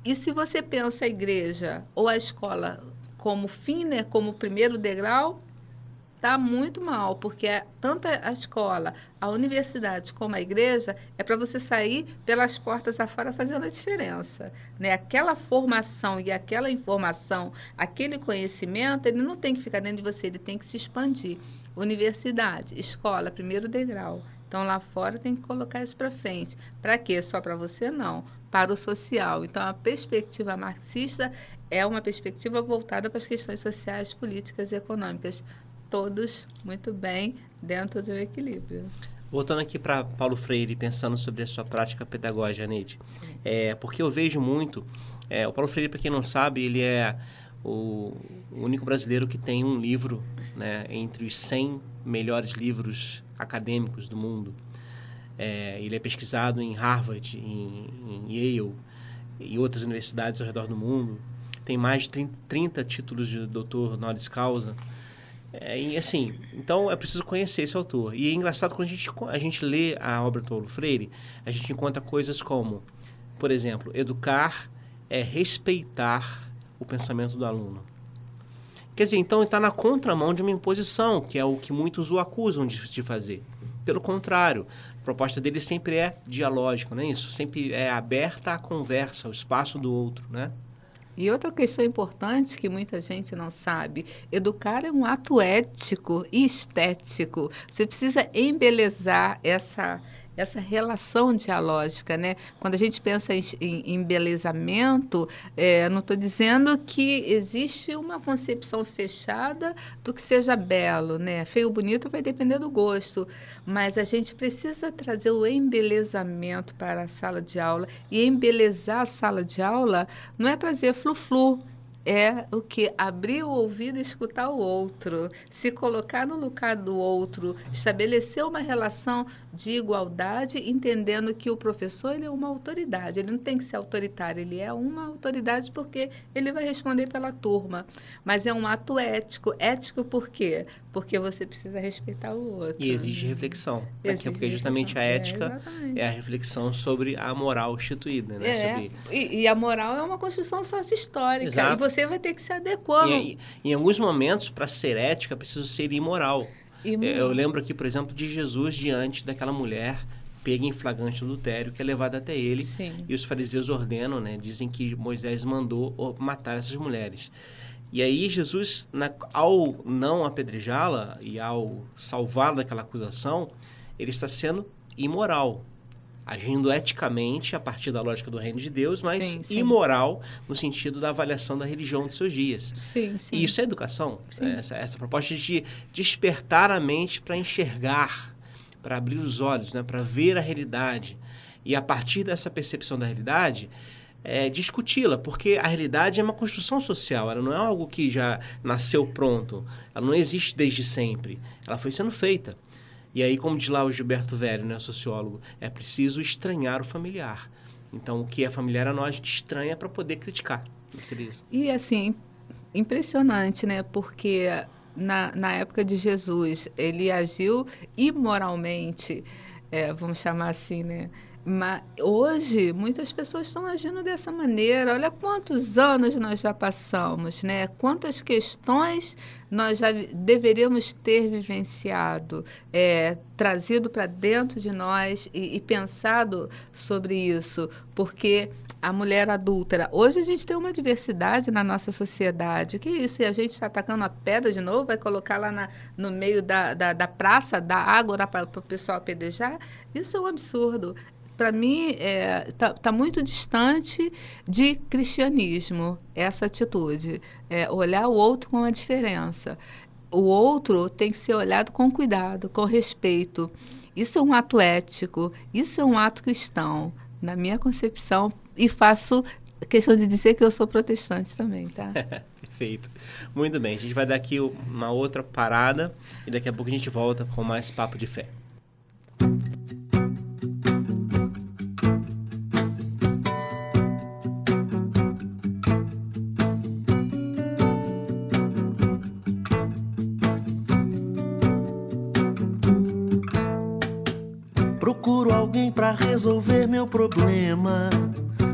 E se você pensa a igreja ou a escola como fim, né, como primeiro degrau, está muito mal, porque é tanto a escola, a universidade como a igreja é para você sair pelas portas afora fazendo a diferença. Né? Aquela formação e aquela informação, aquele conhecimento, ele não tem que ficar dentro de você, ele tem que se expandir. Universidade, escola, primeiro degrau. Então lá fora tem que colocar isso para frente. Para quê? Só para você não, para o social. Então a perspectiva marxista é uma perspectiva voltada para as questões sociais, políticas e econômicas, todos muito bem dentro do equilíbrio. Voltando aqui para Paulo Freire, pensando sobre a sua prática pedagógica, Neide, é, porque eu vejo muito, é, o Paulo Freire, para quem não sabe, ele é o, único brasileiro que tem um livro né, entre os 100 melhores livros acadêmicos do mundo. É, ele é pesquisado em Harvard, em, em, Yale e outras universidades ao redor do mundo. Tem mais de 30, 30 títulos de doutor honoris causa. É, e assim, então é preciso conhecer esse autor. E é engraçado quando a gente, a gente lê a obra do Paulo Freire, a gente encontra coisas como, por exemplo, educar é respeitar o pensamento do aluno. Quer dizer, então está na contramão de uma imposição, que é o que muitos o acusam de, de fazer. Pelo contrário, a proposta dele sempre é dialógica, não é isso? Sempre é aberta à conversa, ao espaço do outro, né? E outra questão importante que muita gente não sabe: educar é um ato ético e estético. Você precisa embelezar essa essa relação dialógica, né? Quando a gente pensa em, em embelezamento, é, não estou dizendo que existe uma concepção fechada do que seja belo, né? Feio bonito vai depender do gosto, mas a gente precisa trazer o embelezamento para a sala de aula e embelezar a sala de aula não é trazer flu-flu, é o que abrir o ouvido e escutar o outro, se colocar no lugar do outro, estabelecer uma relação de igualdade, entendendo que o professor ele é uma autoridade, ele não tem que ser autoritário, ele é uma autoridade porque ele vai responder pela turma, mas é um ato ético. Ético por quê? Porque você precisa respeitar o outro. E exige reflexão, exige porque justamente a ética é, é, a reflexão sobre a moral instituída, né? É, sobre... e, e, a moral é uma construção sócio-histórica. E você vai ter que se adequar. Em, em alguns momentos, para ser ética, preciso ser imoral. imoral. Eu lembro aqui, por exemplo, de Jesus diante daquela mulher pega em flagrante adultério, que é levada até ele. Sim. E os fariseus ordenam, né? Dizem que Moisés mandou matar essas mulheres. E aí Jesus, na, ao não apedrejá-la e ao salvá-la daquela acusação, ele está sendo imoral agindo eticamente a partir da lógica do reino de Deus, mas sim, sim. imoral no sentido da avaliação da religião dos seus dias. Sim, sim. E isso é educação. Essa, essa proposta de despertar a mente para enxergar, para abrir os olhos, né? para ver a realidade. E a partir dessa percepção da realidade, é, discuti-la, porque a realidade é uma construção social, ela não é algo que já nasceu pronto, ela não existe desde sempre, ela foi sendo feita. E aí, como diz lá o Gilberto Velho, né, sociólogo, é preciso estranhar o familiar. Então, o que é familiar a nós, a gente estranha para poder criticar. E, assim, impressionante, né? Porque na, na época de Jesus, ele agiu imoralmente, é, vamos chamar assim, né? Mas hoje muitas pessoas estão agindo dessa maneira. Olha quantos anos nós já passamos, né? Quantas questões nós já deveríamos ter vivenciado, é, trazido para dentro de nós e, e pensado sobre isso, porque a mulher adúltera. Hoje a gente tem uma diversidade na nossa sociedade. Que isso? E a gente está atacando a pedra de novo? Vai colocar lá na, no meio da, da, da praça, da água para o pessoal apedrejar? Isso é um absurdo para mim, está é, tá, tá muito distante de cristianismo, essa atitude. É, olhar o outro com a diferença. O outro tem que ser olhado com cuidado, com respeito. Isso é um ato ético, isso é um ato cristão, na minha concepção, e faço questão de dizer que eu sou protestante também, tá? Perfeito. Muito bem, a gente vai dar aqui uma outra parada e daqui a pouco a gente volta com mais papo de fé. Resolver meu problema,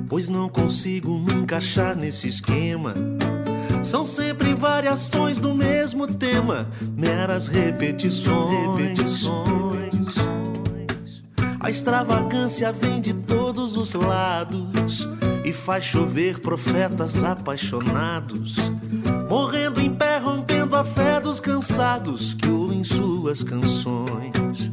pois não consigo me encaixar nesse esquema. São sempre variações do mesmo tema, meras repetições. repetições. A extravagância vem de todos os lados e faz chover profetas apaixonados, morrendo em pé, rompendo a fé dos cansados que ouvem suas canções.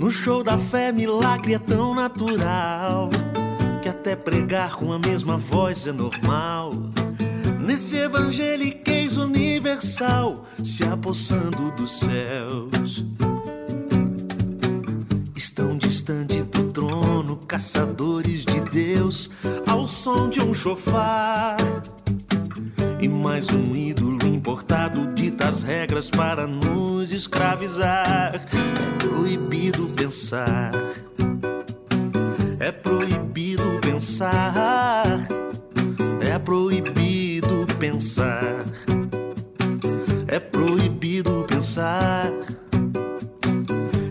No show da fé, milagre é tão natural que até pregar com a mesma voz é normal. Nesse evangeliquez universal, se apossando dos céus. Estão distante do trono, caçadores de Deus, ao som de um chofar. E mais um ídolo importado dita as regras para nos escravizar. É proibido pensar. É proibido pensar. É proibido pensar. É proibido pensar.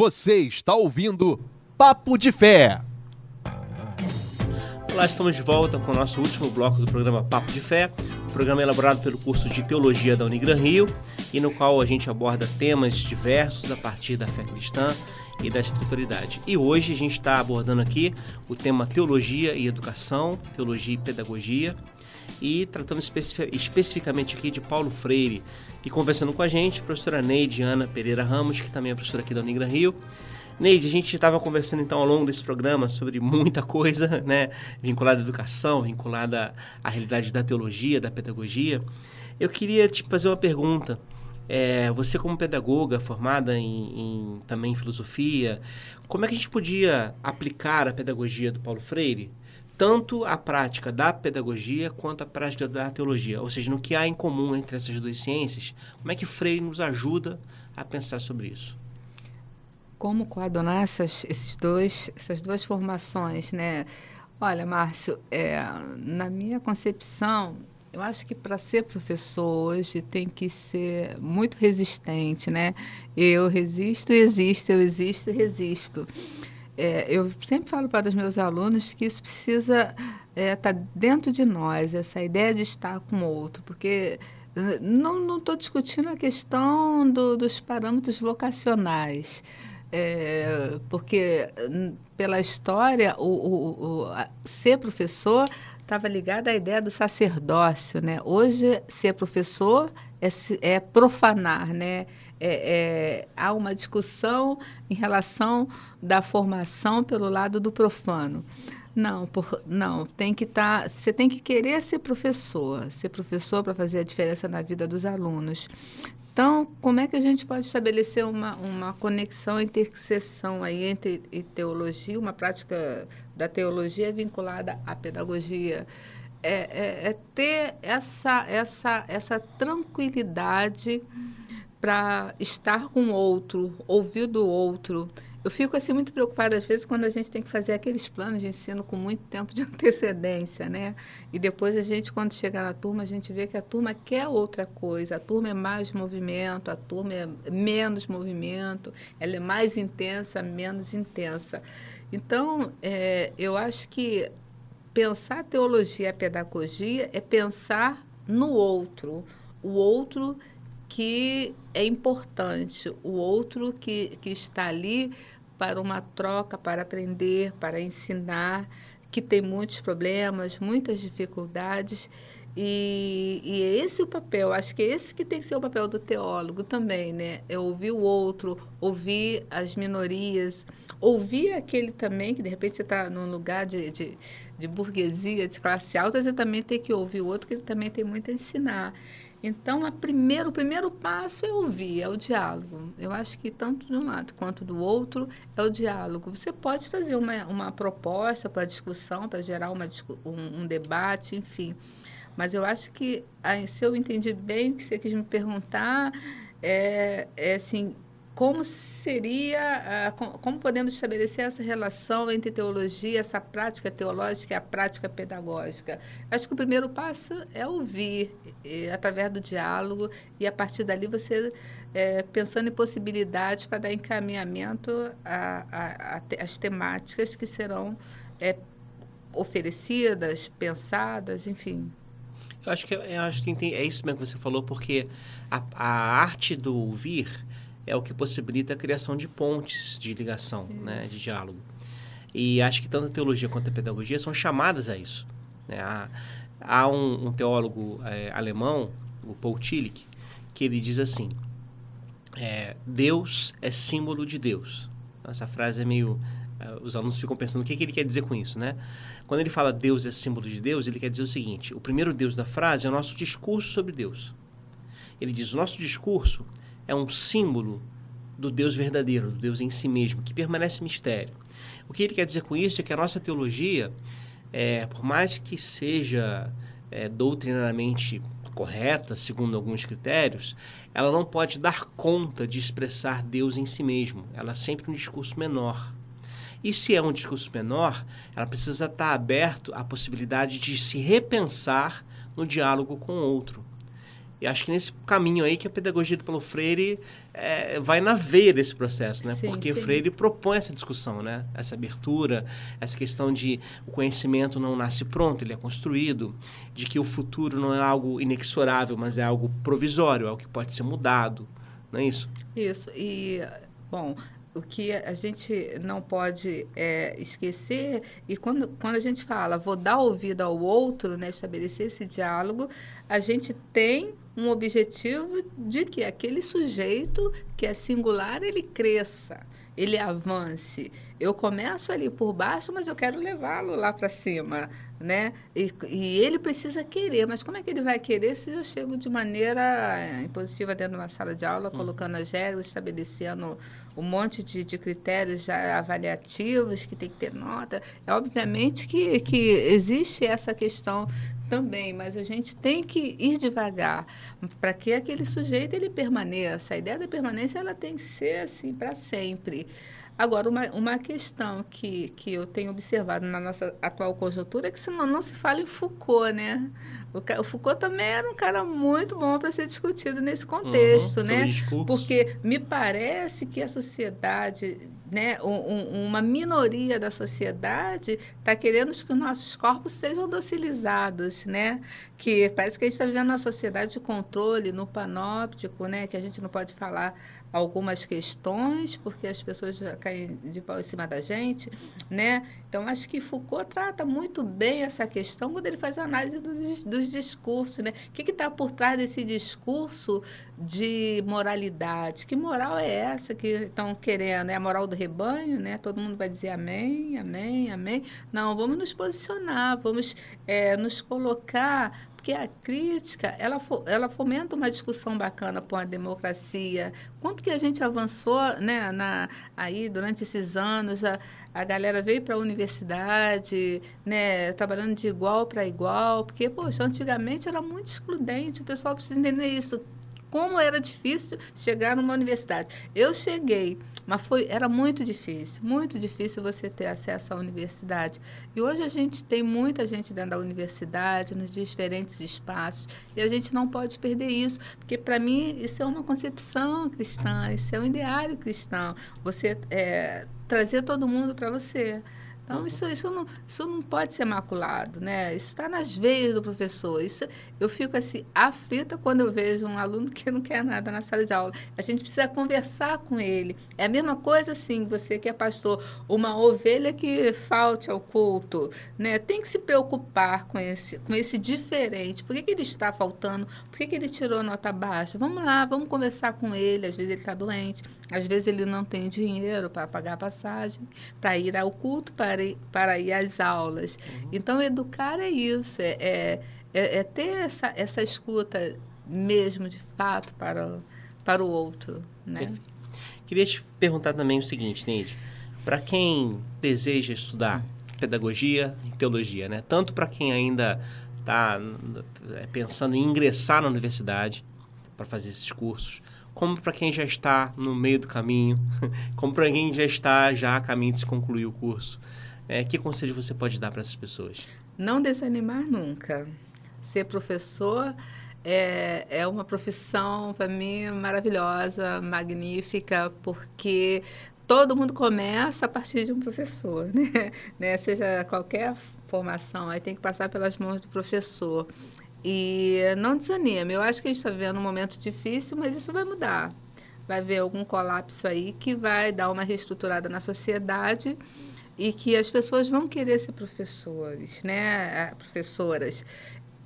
Você está ouvindo Papo de Fé. Olá, estamos de volta com o nosso último bloco do programa Papo de Fé, um programa elaborado pelo curso de Teologia da Unigran Rio e no qual a gente aborda temas diversos a partir da fé cristã e da espiritualidade. E hoje a gente está abordando aqui o tema Teologia e Educação, Teologia e Pedagogia e tratando especific especificamente aqui de Paulo Freire e conversando com a gente, a professora Neide Ana Pereira Ramos, que também é professora aqui da Unigran Rio, Neide, a gente estava conversando então ao longo desse programa sobre muita coisa, né? Vinculada à educação, vinculada à realidade da teologia, da pedagogia. Eu queria te fazer uma pergunta. É, você como pedagoga formada em, em, também em filosofia, como é que a gente podia aplicar a pedagogia do Paulo Freire tanto a prática da pedagogia quanto a prática da teologia, ou seja, no que há em comum entre essas duas ciências, como é que Freire nos ajuda a pensar sobre isso? como coadunar essas, esses dois, essas duas formações, né? Olha, Márcio, é, na minha concepção, eu acho que para ser professor hoje tem que ser muito resistente, né? Eu resisto, existo, eu existo e resisto. É, eu sempre falo para os meus alunos que isso precisa estar é, tá dentro de nós, essa ideia de estar com o outro, porque eh, não estou discutindo a questão do, dos parâmetros vocacionais. É, porque pela história o, o, o ser professor estava ligado à ideia do sacerdócio, né? Hoje ser professor é, é profanar, né? É, é, há uma discussão em relação da formação pelo lado do profano. Não, por, não, tem que estar. Tá, você tem que querer ser professor, ser professor para fazer a diferença na vida dos alunos. Então, como é que a gente pode estabelecer uma, uma conexão, interseção aí entre teologia, uma prática da teologia vinculada à pedagogia? É, é, é ter essa, essa, essa tranquilidade para estar com o outro, ouvir do outro, eu fico assim muito preocupada às vezes quando a gente tem que fazer aqueles planos de ensino com muito tempo de antecedência, né? E depois a gente quando chega na turma, a gente vê que a turma quer outra coisa. A turma é mais movimento, a turma é menos movimento, ela é mais intensa, menos intensa. Então, é, eu acho que pensar teologia e pedagogia é pensar no outro, o outro que é importante, o outro que, que está ali para uma troca, para aprender, para ensinar, que tem muitos problemas, muitas dificuldades. E, e é esse o papel, acho que é esse que tem que ser o papel do teólogo também, né? É ouvir o outro, ouvir as minorias, ouvir aquele também, que de repente você está num lugar de, de, de burguesia, de classe alta, você também tem que ouvir o outro, que ele também tem muito a ensinar. Então, a primeiro, o primeiro passo é ouvir, é o diálogo. Eu acho que tanto de um lado quanto do outro é o diálogo. Você pode trazer uma, uma proposta para discussão, para gerar uma, um, um, debate, enfim. Mas eu acho que, se eu entendi bem o que você quis me perguntar, é, é assim, como seria, como podemos estabelecer essa relação entre teologia, essa prática teológica e a prática pedagógica? Acho que o primeiro passo é ouvir, através do diálogo, e a partir dali você é, pensando em possibilidades para dar encaminhamento às temáticas que serão é, oferecidas, pensadas, enfim. Eu acho que, eu acho que é isso mesmo que você falou, porque a, a arte do ouvir é o que possibilita a criação de pontes de ligação, né, de diálogo. E acho que tanto a teologia quanto a pedagogia são chamadas a isso. Né? Há, há um, um, teólogo é, alemão, o Paul Tillich, que ele diz assim: é, Deus é símbolo de Deus. Essa frase é meio. É, os alunos ficam pensando o que, que ele quer dizer com isso, né? Quando ele fala Deus é símbolo de Deus, ele quer dizer o seguinte: o primeiro Deus da frase é o nosso discurso sobre Deus. Ele diz: o nosso discurso é um símbolo do Deus verdadeiro, do Deus em si mesmo, que permanece mistério. O que ele quer dizer com isso é que a nossa teologia, é, por mais que seja é, doutrinariamente correta, segundo alguns critérios, ela não pode dar conta de expressar Deus em si mesmo. Ela é sempre um discurso menor. E se é um discurso menor, ela precisa estar aberto à possibilidade de se repensar no diálogo com o outro. E acho que nesse caminho aí que a pedagogia do Paulo Freire é, vai na veia desse processo, né? Sim, Porque sim. Freire propõe essa discussão, né? Essa abertura, essa questão de o conhecimento não nasce pronto, ele é construído, de que o futuro não é algo inexorável, mas é algo provisório, é algo que pode ser mudado, não é isso? Isso. E, bom, o que a gente não pode é, esquecer, e quando, quando a gente fala vou dar ouvido ao outro, né, estabelecer esse diálogo, a gente tem um objetivo de que aquele sujeito que é singular, ele cresça, ele avance. Eu começo ali por baixo, mas eu quero levá-lo lá para cima, né? E, e, ele precisa querer, mas como é que ele vai querer se eu chego de maneira impositiva dentro de uma sala de aula, hum. colocando as regras, estabelecendo um monte de, de critérios já avaliativos que tem que ter nota? É obviamente que, que existe essa questão também, mas a gente tem que ir devagar para que aquele sujeito ele permaneça. A ideia da permanência ela tem que ser assim para sempre. Agora, uma, uma questão que, que eu tenho observado na nossa atual conjuntura é que se não, não se fala em Foucault, né? O, Foucault também era um cara muito bom para ser discutido nesse contexto, Uhum, né? Porque me parece que a sociedade, né, um- uma minoria da sociedade está querendo que os nossos corpos sejam docilizados, né? Que parece que a gente está vivendo uma sociedade de controle no panóptico, né? Que a gente não pode falar algumas questões porque as pessoas já caem de pau em cima da gente, né? Então acho que Foucault trata muito bem essa questão quando ele faz a análise dos, dos discursos, né? O que está por trás desse discurso de moralidade? Que moral é essa que estão querendo? É a moral do rebanho, né? Todo mundo vai dizer amém, amém, amém. Não, vamos nos posicionar, vamos eh, nos colocar porque a crítica ela, ela fomenta uma discussão bacana com a democracia. Quanto que a gente avançou né, na, aí durante esses anos? A, a galera veio para a universidade, né, trabalhando de igual para igual, porque, poxa, antigamente era muito excludente, o pessoal precisa entender isso. Como era difícil chegar numa universidade. Eu cheguei, mas foi, era muito difícil, muito difícil você ter acesso à universidade. E hoje a gente tem muita gente dentro da universidade, nos diferentes espaços, e a gente não pode perder isso, porque para mim isso é uma concepção cristã, isso é um ideário cristão. Você é, trazer todo mundo para você. Então, isso, isso, não, isso não pode ser maculado, né? Isso está nas veias do professor. Isso, eu fico assim, aflita quando eu vejo um aluno que não quer nada na sala de aula. A gente precisa conversar com ele. É a mesma coisa, assim, você que é pastor, uma ovelha que falte ao culto, né? Tem que se preocupar com esse, com esse diferente. Por que, que ele está faltando? Por que, que ele tirou nota baixa? Vamos lá, vamos conversar com ele. Às vezes ele está doente, às vezes ele não tem dinheiro para pagar a passagem, para ir ao culto, para ir, para ir às aulas. Então, educar é isso, é, é, é- é ter essa, essa escuta mesmo, de fato, para, o- para o outro. Né? Perfeito. Queria te perguntar também o seguinte, Neide. Para quem deseja estudar pedagogia e teologia, né? Tanto para quem ainda está pensando em ingressar na universidade para fazer esses cursos, como para quem já está no meio do caminho, como para quem já está já a caminho de se concluir o curso. É, que conselho você pode dar para essas pessoas? Não desanimar nunca. Ser professor é, é uma profissão, para mim, maravilhosa, magnífica, porque todo mundo começa a partir de um professor, né? né? Seja qualquer formação, aí tem que passar pelas mãos do professor. E não desanime. Eu acho que a gente está vivendo um momento difícil, mas isso vai mudar. Vai haver algum colapso aí que vai dar uma reestruturada na sociedade e que as pessoas vão querer ser professores, né? Ah, Professoras.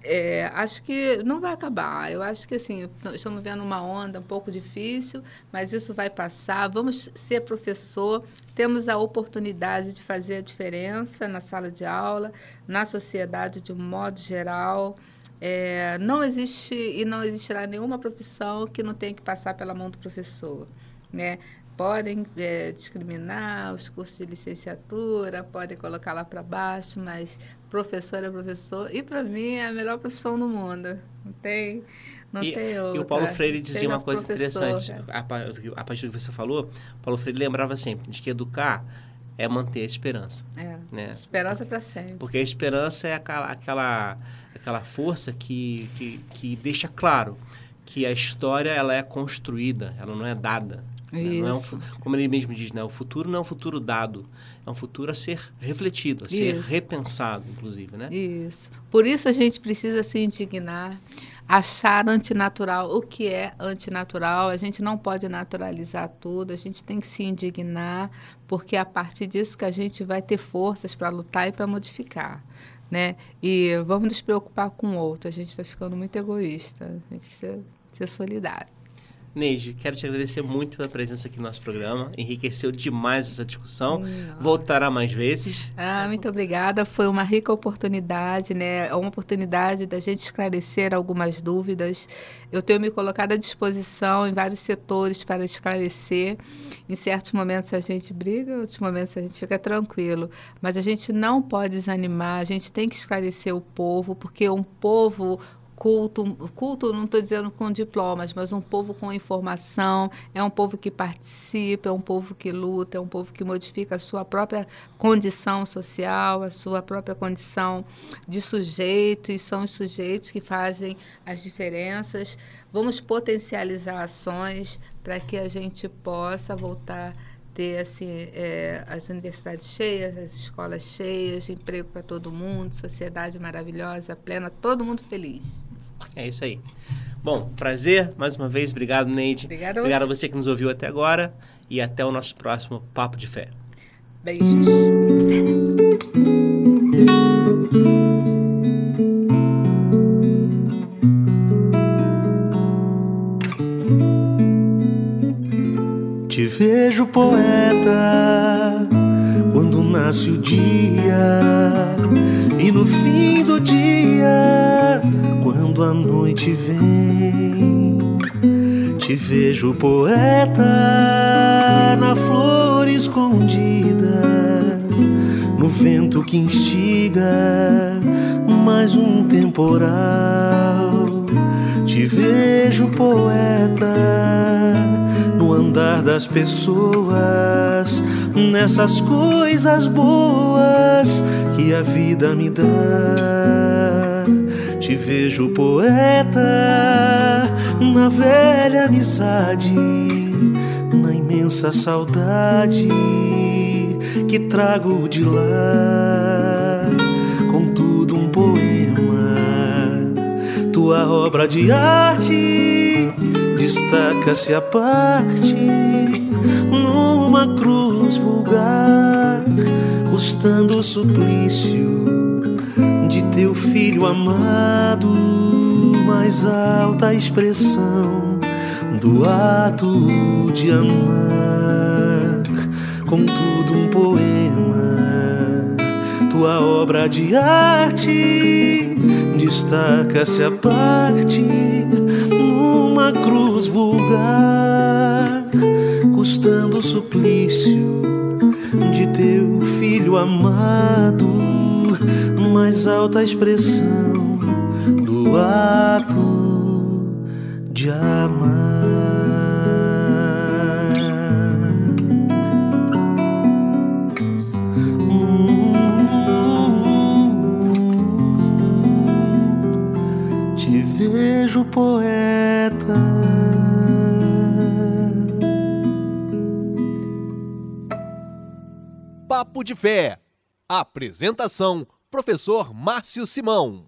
É, acho que não vai acabar. Eu acho que assim estamos vendo uma onda um pouco difícil, mas isso vai passar. Vamos ser professor. Temos a oportunidade de fazer a diferença na sala de aula, na sociedade de um modo geral. É, não existe e não existirá nenhuma profissão que não tenha que passar pela mão do professor, né? Podem é, discriminar os cursos de licenciatura, podem colocar lá para baixo, mas professor é professor. E para mim é a melhor profissão do mundo. Não tem, não e, tem outra. e o Paulo Freire dizia Seja uma coisa professor, interessante. cara. A, a partir do que você falou, Paulo Freire lembrava sempre de que educar é manter a esperança. É. Né? Esperança para sempre. Porque a esperança é aquela, aquela, aquela força que, que, que deixa claro que a história ela é construída, ela não é dada. Né? Não é um como ele mesmo diz, né? o futuro não é um futuro dado, é um futuro a ser refletido, a ser Isso. repensado, inclusive. Né? Isso. Por isso a gente precisa se indignar, achar antinatural o que é antinatural. A gente não pode naturalizar tudo, a gente tem que se indignar, porque é a partir disso que a gente vai ter forças para lutar e para modificar. Né? E vamos nos preocupar com o outro. A gente está ficando muito egoísta. A gente precisa ser solidário. Neide, quero te agradecer muito pela presença aqui no nosso programa. Enriqueceu demais essa discussão. Nossa. Voltará mais vezes. Ah, muito obrigada. Foi uma rica oportunidade, né? Uma oportunidade da gente esclarecer algumas dúvidas. Eu tenho me colocado à disposição em vários setores para esclarecer. Em certos momentos a gente briga, em outros momentos a gente fica tranquilo. Mas a gente não pode desanimar, a gente tem que esclarecer o povo, porque um povo culto, culto não estou dizendo com diplomas, mas um povo com informação, é um povo que participa, é um povo que luta, é um povo que modifica a sua própria condição social, a sua própria condição de sujeito, e são os sujeitos que fazem as diferenças. Vamos potencializar ações para que a gente possa voltar ter assim é, as universidades cheias, as escolas cheias, emprego para todo mundo, sociedade maravilhosa, plena, todo mundo feliz. É isso aí. Bom, prazer, mais uma vez, obrigado, Neide. Obrigada a Obrigado a você que nos ouviu até agora e até o nosso próximo Papo de Fé. Beijos. Te vejo poeta nasce o dia e no fim do dia, quando a noite vem, te vejo poeta na flor escondida, no vento que instiga mais um temporal. Te vejo poeta no andar das pessoas, nessas coisas boas que a vida me dá. Te vejo poeta na velha amizade, na imensa saudade que trago de lá. Tua obra de arte destaca-se a parte numa cruz vulgar, custando o suplício de teu filho amado, mais alta expressão do ato de amar, contudo um poema, tua obra de arte destaca-se a parte numa cruz vulgar, custando o suplício de teu filho amado, mais alta expressão do ato de amar. Poeta. Papo de Fé. Apresentação: Professor Márcio Simão.